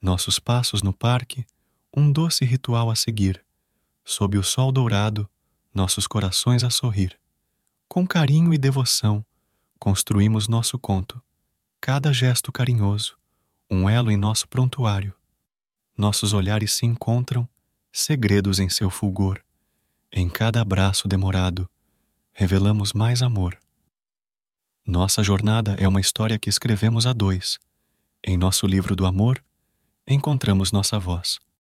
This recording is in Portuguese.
Nossos passos no parque, um doce ritual a seguir. Sob o sol dourado, nossos corações a sorrir. Com carinho e devoção, construímos nosso conto. Cada gesto carinhoso, um elo em nosso prontuário. Nossos olhares se encontram, segredos em seu fulgor. Em cada abraço demorado, revelamos mais amor. Nossa jornada é uma história que escrevemos a dois. Em nosso livro do amor, encontramos nossa voz.